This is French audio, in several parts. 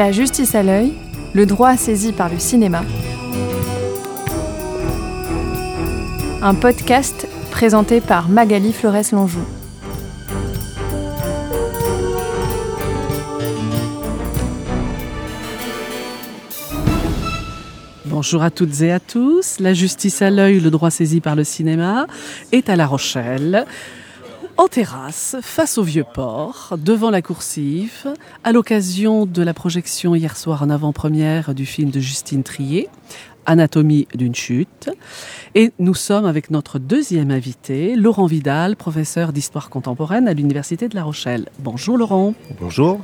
La justice à l'œil, le droit saisi par le cinéma. Un podcast présenté par Magali Flores-Lonjou. Bonjour à toutes et à tous. La justice à l'œil, le droit saisi par le cinéma, est à La Rochelle, en terrasse, face au vieux port, devant la coursive, à l'occasion de la projection hier soir en avant-première du film de Justine Trier, Anatomie d'une chute. Et nous sommes avec notre deuxième invité, Laurent Vidal, professeur d'histoire contemporaine à l'Université de La Rochelle. Bonjour Laurent. Bonjour.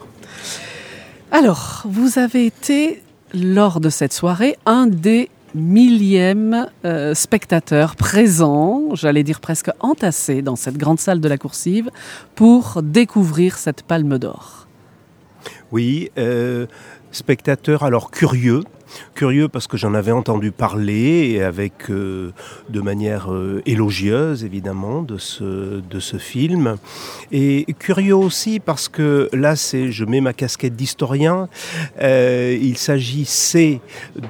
Alors, vous avez été, lors de cette soirée, un des millième euh, spectateur présent, j'allais dire presque entassé dans cette grande salle de la coursive pour découvrir cette palme d'or. Oui, euh, spectateur alors curieux, Curieux parce que j'en avais entendu parler avec euh, de manière euh, élogieuse évidemment de ce, film. Et curieux aussi parce que là, c'est, je mets ma casquette d'historien. Euh, il s'agissait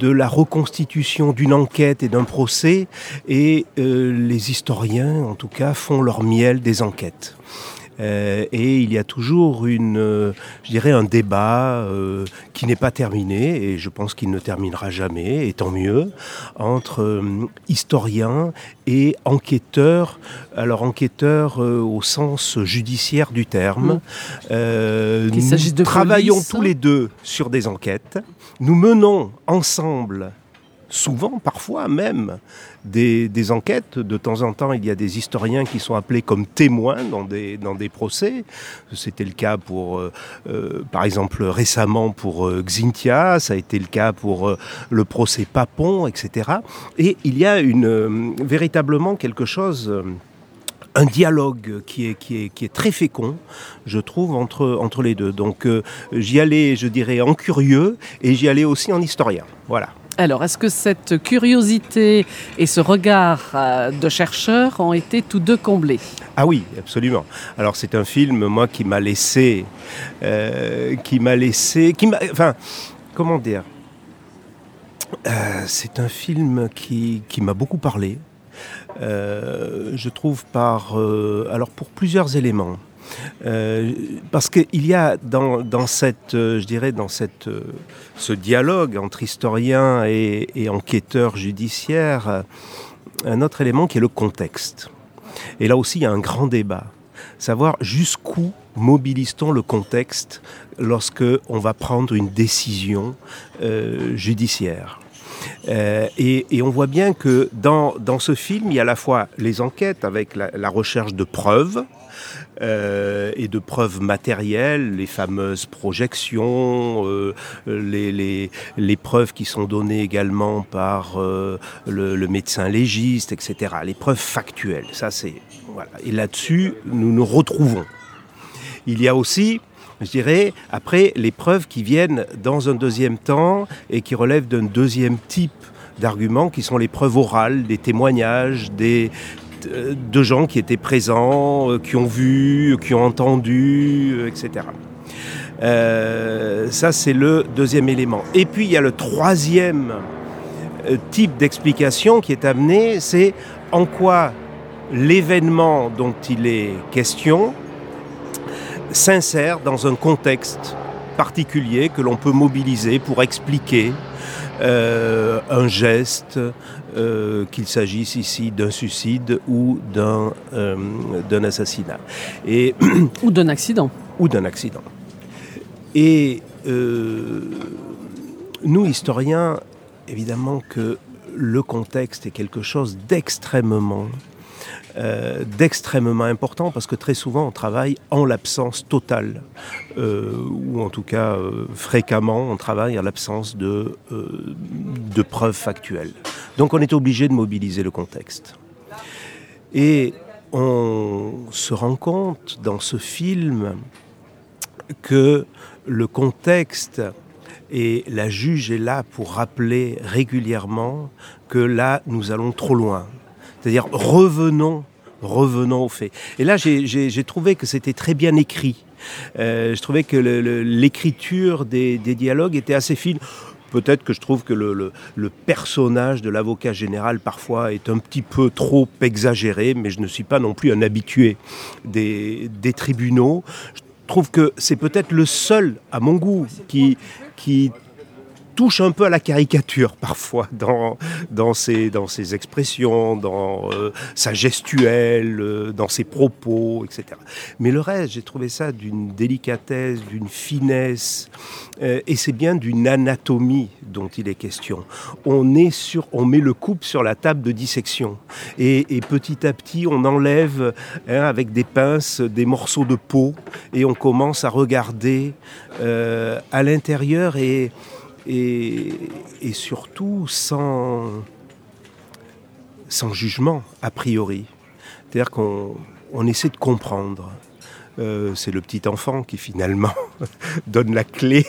de la reconstitution d'une enquête et d'un procès et les historiens, en tout cas, font leur miel des enquêtes. Euh, et il y a toujours une, euh, je dirais, un débat euh, qui n'est pas terminé, et je pense qu'il ne terminera jamais, et tant mieux, entre historiens et enquêteurs. Alors enquêteurs au sens judiciaire du terme. Mmh. nous travaillons tous les deux sur des enquêtes. Nous menons ensemble souvent, parfois même, des, enquêtes. De temps en temps, il y a des historiens qui sont appelés comme témoins dans des, dans des procès. C'était le cas pour, euh, euh, par exemple, récemment pour euh, Xintia, ça a été le cas pour le procès Papon, etc. Et il y a une, véritablement quelque chose un dialogue qui est, qui, est, qui est très fécond, je trouve, entre, entre les deux. Donc j'y allais, je dirais, en curieux et j'y allais aussi en historien. Voilà. Alors, est-ce que cette curiosité et ce regard euh, de chercheur ont été tous deux comblés? Ah oui, absolument. Alors, c'est un film, moi, qui m'a laissé, euh, qui m'a laissé, qui m'a, enfin, comment dire? Euh, C'est un film qui, qui m'a beaucoup parlé. je trouve par, alors pour plusieurs éléments. Euh, parce qu'il y a dans, cette, euh, je dirais, dans cette, euh, ce dialogue entre historien et, et enquêteur judiciaire, un autre élément qui est le contexte. Et là aussi, il y a un grand débat. Savoir jusqu'où mobilise-t-on le contexte lorsque on va prendre une décision judiciaire. et, on voit bien que dans, dans, ce film, il y a à la fois les enquêtes avec la recherche de preuves, euh, et de preuves matérielles, les fameuses projections, euh, les, les, preuves qui sont données également par euh, le, médecin légiste, etc. Les preuves factuelles, ça c'est. Et là-dessus, nous nous retrouvons. Il y a aussi je dirais, après, les preuves qui viennent dans un deuxième temps et qui relèvent d'un deuxième type d'arguments qui sont les preuves orales, des témoignages, des, de gens qui étaient présents, euh, qui ont vu, qui ont entendu, euh, etc. Euh, ça, c'est le deuxième élément. Et puis, il y a le troisième type d'explication qui est amené, c'est en quoi l'événement dont il est question s'insère dans un contexte particulier que l'on peut mobiliser pour expliquer un geste, euh, qu'il s'agisse ici d'un suicide ou d'un euh, assassinat. Et ou d'un accident. Ou d'un accident. Et euh, nous, historiens, évidemment que le contexte est quelque chose d'extrêmement euh, d'extrêmement important parce que très souvent on travaille en l'absence totale, euh, ou en tout cas euh, fréquemment on travaille en l'absence de, de preuves factuelles. Donc on est obligé de mobiliser le contexte. Et on se rend compte dans ce film que le contexte et la juge est là pour rappeler régulièrement que là, nous allons trop loin. C'est-à-dire revenons, revenons aux faits. Et là, j'ai trouvé que c'était très bien écrit je trouvais que l'écriture des, des, dialogues était assez fine. Peut-être que je trouve que le, personnage de l'avocat général parfois est un petit peu trop exagéré, mais je ne suis pas non plus un habitué des, des tribunaux. Je trouve que c'est peut-être le seul, à mon goût, qui, qui touche un peu à la caricature parfois dans, dans, ses, dans ses expressions, dans euh, sa gestuelle, euh, dans ses propos, etc. Mais le reste, j'ai trouvé ça d'une délicatesse, d'une finesse, euh, et c'est bien d'une anatomie dont il est question. On, est sur, on met le coupe sur la table de dissection, et, petit à petit, on enlève hein, avec des pinces des morceaux de peau, et on commence à regarder à l'intérieur et et, surtout sans, sans jugement a priori. C'est-à-dire qu'on on essaie de comprendre. Euh, c'est le petit enfant qui finalement donne la clé.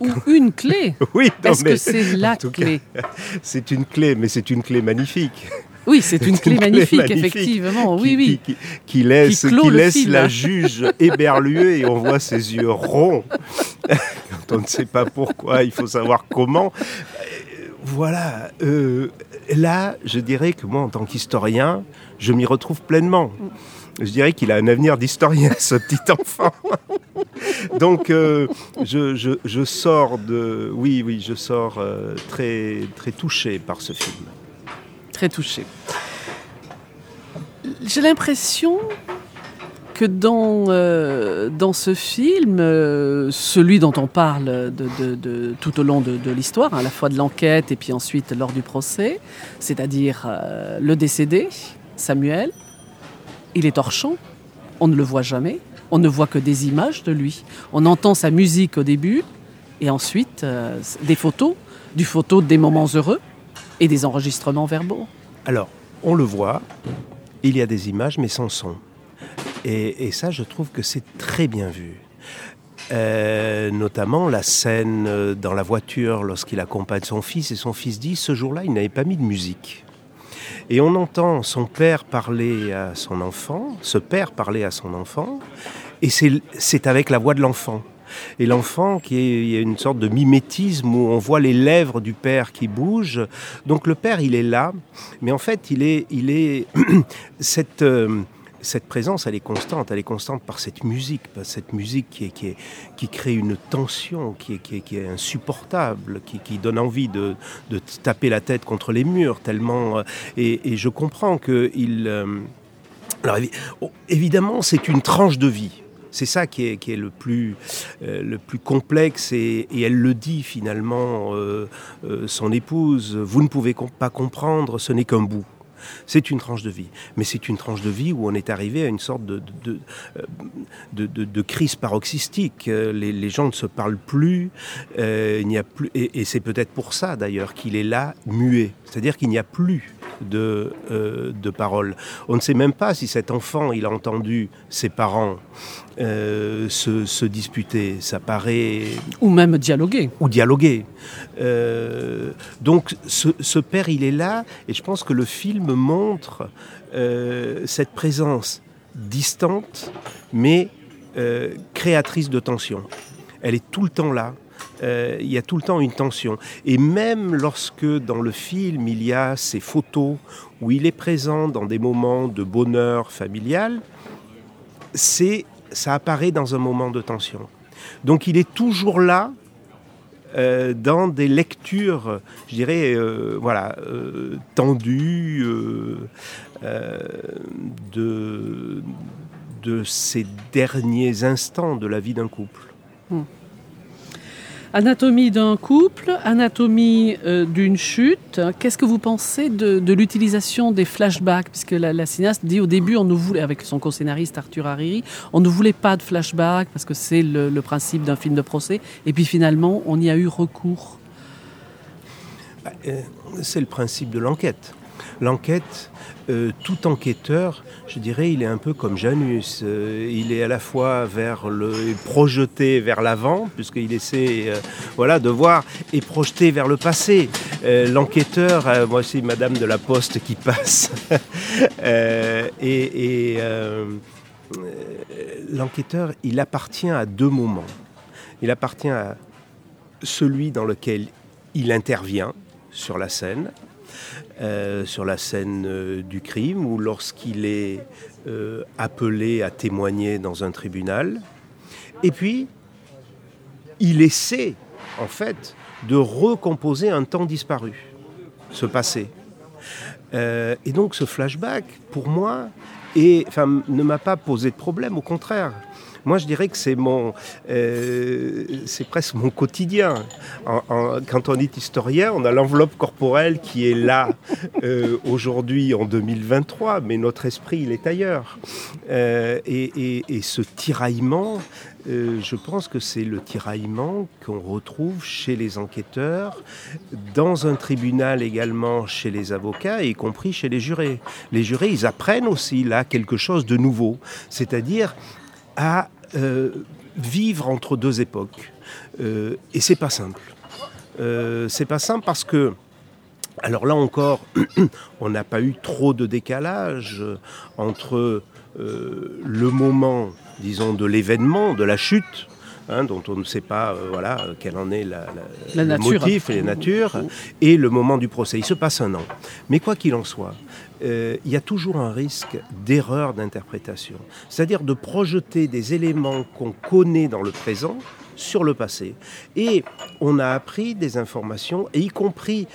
Ou une clé Oui, parce que c'est la clé? C'est une clé, mais c'est une clé magnifique. Oui, c'est une, clé, magnifique, effectivement. Oui, oui. Qui, laisse, qui laisse la juge éberluée et on voit ses yeux ronds on ne sait pas pourquoi, il faut savoir comment. Voilà, euh, là, je dirais que moi, en tant qu'historien, je m'y retrouve pleinement. Je dirais qu'il a un avenir d'historien, ce petit enfant. Donc, euh, je, sors de. Oui, oui, je sors euh, très, très touché par ce film. Très touché. J'ai l'impression que dans, euh, dans ce film, euh, celui dont on parle tout au long de, l'histoire, hein, à la fois de l'enquête et puis ensuite lors du procès, c'est-à-dire euh, le décédé, Samuel, il est hors champ, on ne le voit jamais, on ne voit que des images de lui. On entend sa musique au début et ensuite des photos, du photo des moments heureux et des enregistrements verbaux. Alors, on le voit, il y a des images mais sans son. Et, ça, je trouve que c'est très bien vu. Euh, notamment la scène euh, dans la voiture lorsqu'il accompagne son fils et son fils dit ce jour-là il n'avait pas mis de musique. Et on entend son père parler à son enfant, ce père parler à son enfant, et c'est avec la voix de l'enfant. Et l'enfant, il y a une sorte de mimétisme où on voit les lèvres du père qui bougent. Donc le père, il est là, mais en fait, il est, il est cette, euh, cette présence, elle est constante. Elle est constante par cette musique, cette musique qui, crée une tension qui est, insupportable, qui, donne envie de, taper la tête contre les murs, tellement. Euh, et, je comprends que il. Euh, alors oh, évidemment, c'est une tranche de vie. C'est ça qui est, euh, le plus complexe et, elle le dit finalement, son épouse, vous ne pouvez pas comprendre, ce n'est qu'un bout. C'est une tranche de vie. Mais c'est une tranche de vie où on est arrivé à une sorte de, de, euh, crise paroxystique. Euh, les, gens ne se parlent plus. Euh, il n'y a plus et, c'est peut-être pour ça d'ailleurs qu'il est là, muet. C'est-à-dire qu'il n'y a plus de, de paroles. On ne sait même pas si cet enfant, il a entendu ses parents euh, se, disputer. Ça paraît. Ou même dialoguer. Ou dialoguer. Euh, donc ce, père, il est là, et je pense que le film montre euh, cette présence distante, mais créatrice de tension. Elle est tout le temps là. Il y a tout le temps une tension. Et même lorsque dans le film, il y a ces photos où il est présent dans des moments de bonheur familial, c'est ça apparaît dans un moment de tension. Donc il est toujours là euh, dans des lectures, je dirais, euh, voilà, euh, tendues de, de ces derniers instants de la vie d'un couple. Hmm. Anatomie d'un couple, anatomie euh, d'une chute. Qu'est-ce que vous pensez de, l'utilisation des flashbacks? Puisque la, cinéaste dit au début, on ne voulait, avec son co-scénariste Arthur Hariri, on ne voulait pas de flashbacks parce que c'est le, principe d'un film de procès. Et puis finalement, on y a eu recours. Bah, euh, c'est le principe de l'enquête. L'enquête, euh, tout enquêteur, je dirais, il est un peu comme Janus. Euh, il est à la fois vers le projeté vers l'avant, puisqu'il essaie, euh, voilà, de voir, et projeté vers le passé. L'enquêteur, moi Madame de la Poste qui passe, et, l'enquêteur, il appartient à deux moments. Il appartient à celui dans lequel il intervient sur la scène, euh, sur la scène euh, du crime, ou lorsqu'il est euh, appelé à témoigner dans un tribunal. Et puis, il essaie, en fait, de recomposer un temps disparu, ce passé. et donc ce flashback, pour moi, ne m'a pas posé de problème, au contraire. Moi, je dirais que c'est mon, euh, c'est presque mon quotidien. quand on est historien, on a l'enveloppe corporelle qui est là euh, aujourd'hui en 2023, mais notre esprit, il est ailleurs. Euh, et, et, ce tiraillement, je pense que c'est le tiraillement qu'on retrouve chez les enquêteurs, dans un tribunal également chez les avocats, y compris chez les jurés. Les jurés, ils apprennent aussi là quelque chose de nouveau, c'est-à-dire à vivre entre deux époques. Euh, et c'est pas simple. Euh, c'est pas simple parce que, alors là encore, on n'a pas eu trop de décalage entre le moment, disons, de l'événement, de la chute, Hein, dont on ne sait pas voilà, quel en est la, le motif et la nature, et le moment du procès. Il se passe un an. Mais quoi qu'il en soit, euh, il y a toujours un risque d'erreur d'interprétation. C'est-à-dire de projeter des éléments qu'on connaît dans le présent sur le passé. Et on a appris des informations, et y compris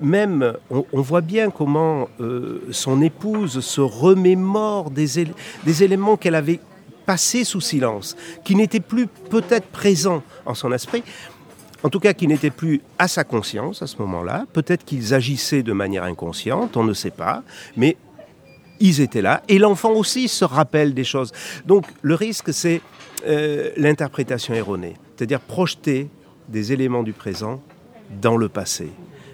même, on, voit bien comment euh, son épouse se remémore des, des éléments qu'elle avait passés sous silence, qui n'étaient plus peut-être présents en son esprit, en tout cas qui n'étaient plus à sa conscience à ce moment-là. Peut-être qu'ils agissaient de manière inconsciente, on ne sait pas, mais ils étaient là. Et l'enfant aussi se rappelle des choses. Donc le risque, c'est euh, l'interprétation erronée, c'est-à-dire projeter des éléments du présent dans le passé.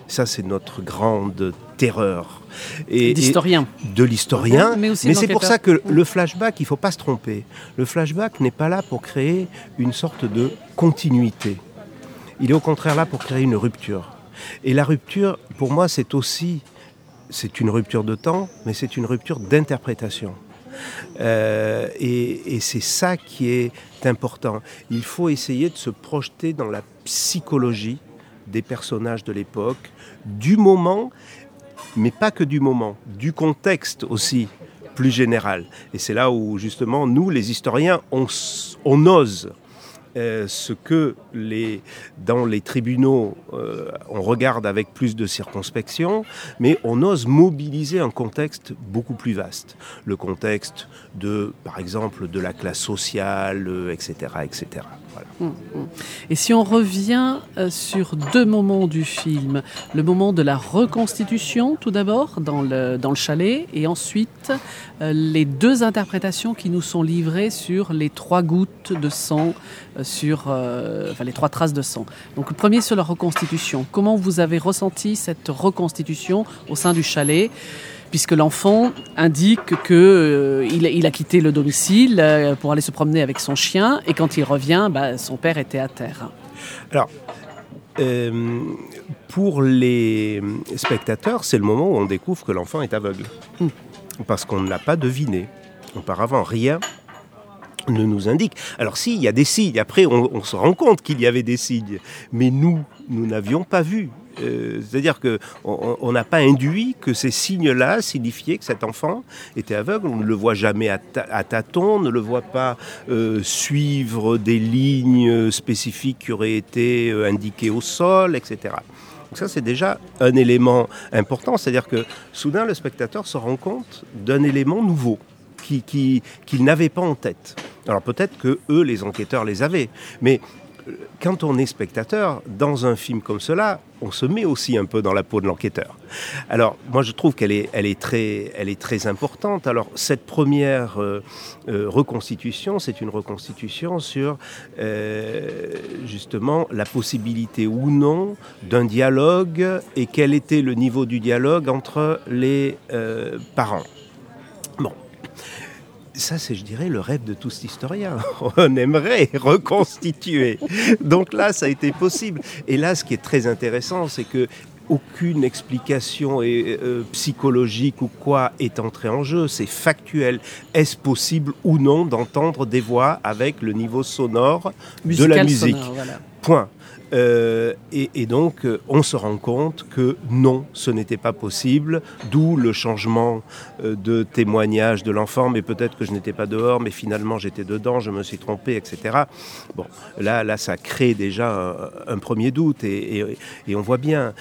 Ça, c'est notre grande terreur. Et, d'historien. De l'historien. Mais, mais c'est pour ça que le flashback, il ne faut pas se tromper. Le flashback n'est pas là pour créer une sorte de continuité. Il est au contraire là pour créer une rupture. Et la rupture, pour moi, c'est aussi, c'est une rupture de temps, mais c'est une rupture d'interprétation. Euh, et, c'est ça qui est important. Il faut essayer de se projeter dans la psychologie des personnages de l'époque, du moment, mais pas que du moment, du contexte aussi plus général. Et c'est là où justement nous, les historiens, on, ose euh, ce que dans les tribunaux, euh, on regarde avec plus de circonspection, mais on ose mobiliser un contexte beaucoup plus vaste. Le contexte de, par exemple, de la classe sociale, etc. Euh, etc. Hum, hum. Et si on revient sur deux moments du film, le moment de la reconstitution tout d'abord dans le, chalet, et ensuite les deux interprétations qui nous sont livrées sur les trois gouttes de sang sur euh, les trois traces de sang. Donc le premier sur la reconstitution. Comment vous avez ressenti cette reconstitution au sein du chalet? Puisque l'enfant indique qu'il euh, il a quitté le domicile euh, pour aller se promener avec son chien et quand il revient, bah, son père était à terre. Alors, pour les spectateurs, c'est le moment où on découvre que l'enfant est aveugle. Hmm. Parce qu'on ne l'a pas deviné. Auparavant, rien ne nous indique. Alors si, il y a des signes, après on, se rend compte qu'il y avait des signes, mais nous, nous n'avions pas vu. Euh, c'est-à-dire qu'on n'a pas induit que ces signes-là signifiaient que cet enfant était aveugle. On ne le voit jamais à, tâtons, on ne le voit pas euh, suivre des lignes spécifiques qui auraient été euh, indiquées au sol, etc. Donc ça, c'est déjà un élément important. C'est-à-dire que soudain, le spectateur se rend compte d'un élément nouveau qu'il qui, n'avait pas en tête. Alors peut-être que eux, les enquêteurs, les avaient. Mais quand on est spectateur, dans un film comme cela, on se met aussi un peu dans la peau de l'enquêteur. Alors, moi, je trouve qu'elle est, très, importante. Alors, cette première euh, euh, reconstitution, c'est une reconstitution sur, justement, la possibilité ou non d'un dialogue et quel était le niveau du dialogue entre les parents ça, c'est, je dirais, le rêve de tous historiens. On aimerait reconstituer. Donc là, ça a été possible. Et là, ce qui est très intéressant, c'est que aucune explication euh, psychologique ou quoi est entrée en jeu. C'est factuel. Est-ce possible ou non d'entendre des voix avec le niveau sonore de la musique Point. Euh, et, donc, euh, on se rend compte que non, ce n'était pas possible, d'où le changement euh, de témoignage de l'enfant, mais peut-être que je n'étais pas dehors, mais finalement j'étais dedans, je me suis trompé, etc. Bon, là, là ça crée déjà un, premier doute, et, on voit bien,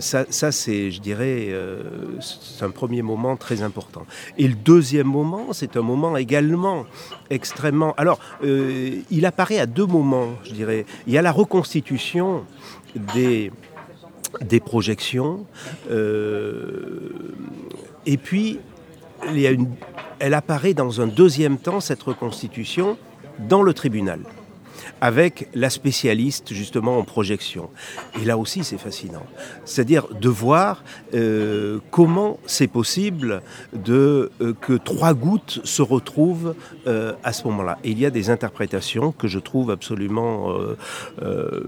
ça, c'est, je dirais, c'est un premier moment très important. Et le deuxième moment, c'est un moment également extrêmement... Alors, il apparaît à deux moments, je dirais. Il y a la reconstruction constitution des, projections. Euh, et puis, il y a une, elle apparaît dans un deuxième temps, cette reconstitution, dans le tribunal avec la spécialiste justement en projection. Et là aussi c'est fascinant. C'est-à-dire de voir euh, comment c'est possible de, euh, que trois gouttes se retrouvent euh, à ce moment-là. Il y a des interprétations que je trouve absolument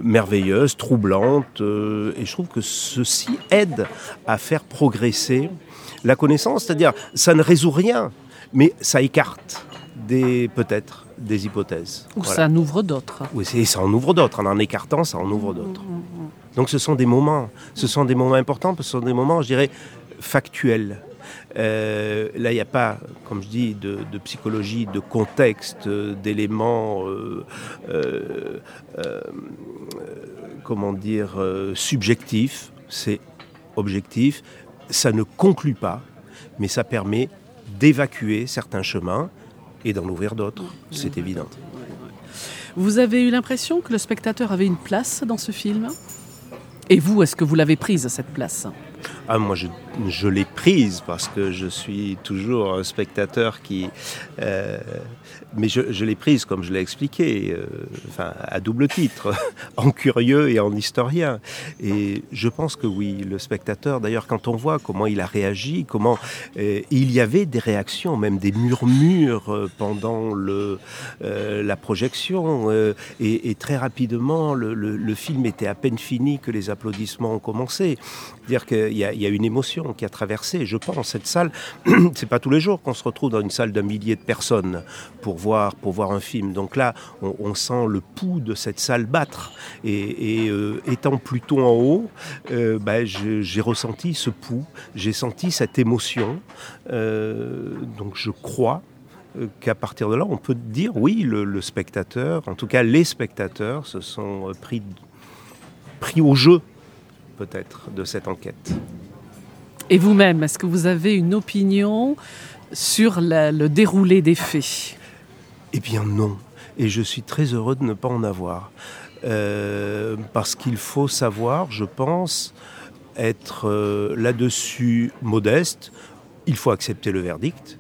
merveilleuses, troublantes, et je trouve que ceci aide à faire progresser la connaissance. C'est-à-dire ça ne résout rien, mais ça écarte des peut-être des hypothèses. Ou ça en ouvre d'autres. Oui, ça en ouvre d'autres. En en écartant, ça en ouvre d'autres. Mm, mm, mm. Donc ce sont des moments, ce sont des moments importants, ce sont des moments, je dirais, factuels. Euh, là, il n'y a pas, comme je dis, de, psychologie, de contexte, d'éléments, euh, euh, comment dire, subjectifs. C'est objectif. Ça ne conclut pas, mais ça permet d'évacuer certains chemins et d'en ouvrir d'autres, c'est évident. Vous avez eu l'impression que le spectateur avait une place dans ce film? Et vous, est-ce que vous l'avez prise, cette place? Ah, moi, je, je l'ai prise parce que je suis toujours un spectateur qui. Euh, mais je, je l'ai prise, comme je l'ai expliqué, euh, enfin, à double titre, en curieux et en historien. Et je pense que oui, le spectateur, d'ailleurs, quand on voit comment il a réagi, comment euh, il y avait des réactions, même des murmures pendant le, la projection, et, très rapidement, le, le, film était à peine fini que les applaudissements ont commencé. Dire qu'il y, y, a une émotion qui a traversé, je pense, cette salle. c'est pas tous les jours qu'on se retrouve dans une salle d'un millier de personnes pour voir, pour voir un film. Donc là, on, sent le pouls de cette salle battre. Et, euh, étant plutôt en haut, euh, bah, j'ai ressenti ce pouls, j'ai senti cette émotion. Euh, donc je crois qu'à partir de là, on peut dire oui, le, le, spectateur, en tout cas les spectateurs, se sont pris, pris au jeu peut-être de cette enquête. Et vous-même, est-ce que vous avez une opinion sur le déroulé des faits? Eh bien non. Et je suis très heureux de ne pas en avoir. Euh, parce qu'il faut savoir, je pense, être euh, là-dessus modeste. Il faut accepter le verdict.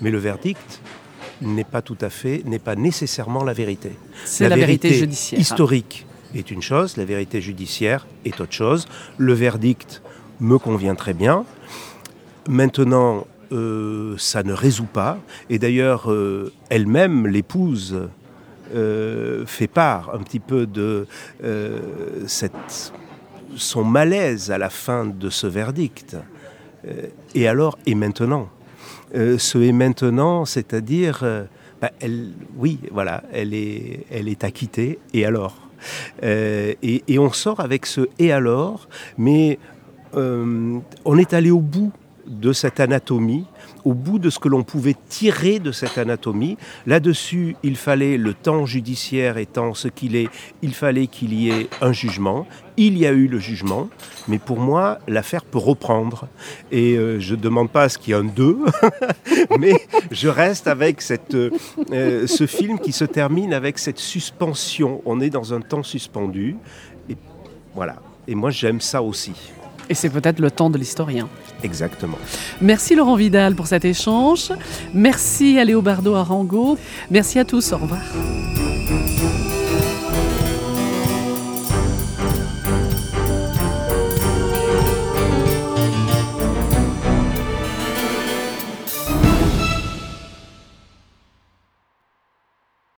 Mais le verdict n'est pas tout à fait, n'est pas nécessairement la vérité. C'est la, vérité, judiciaire. Historique est une chose, la vérité judiciaire est autre chose. Le verdict me convient très bien. Maintenant, euh, ça ne résout pas. Et d'ailleurs, euh, elle-même, l'épouse, euh, fait part un petit peu de son malaise à la fin de ce verdict. et alors, et maintenant? Ce et maintenant, c'est-à-dire, bah, elle, oui, voilà, elle est, elle est acquittée. Et alors? Euh, et, on sort avec ce et alors, mais euh, on est allé au bout de cette anatomie, au bout de ce que l'on pouvait tirer de cette anatomie. Là-dessus, il fallait, le temps judiciaire étant ce qu'il est, il fallait qu'il y ait un jugement. Il y a eu le jugement, mais pour moi, l'affaire peut reprendre. Et euh, je ne demande pas à ce qu'il y ait un 2, mais je reste avec euh, ce film qui se termine avec cette suspension. On est dans un temps suspendu. Voilà. Et moi, j'aime ça aussi. Et c'est peut-être le temps de l'historien. Exactement. Merci Laurent Vidal pour cet échange. Merci à Léobardo Arango. Merci à tous. Au revoir.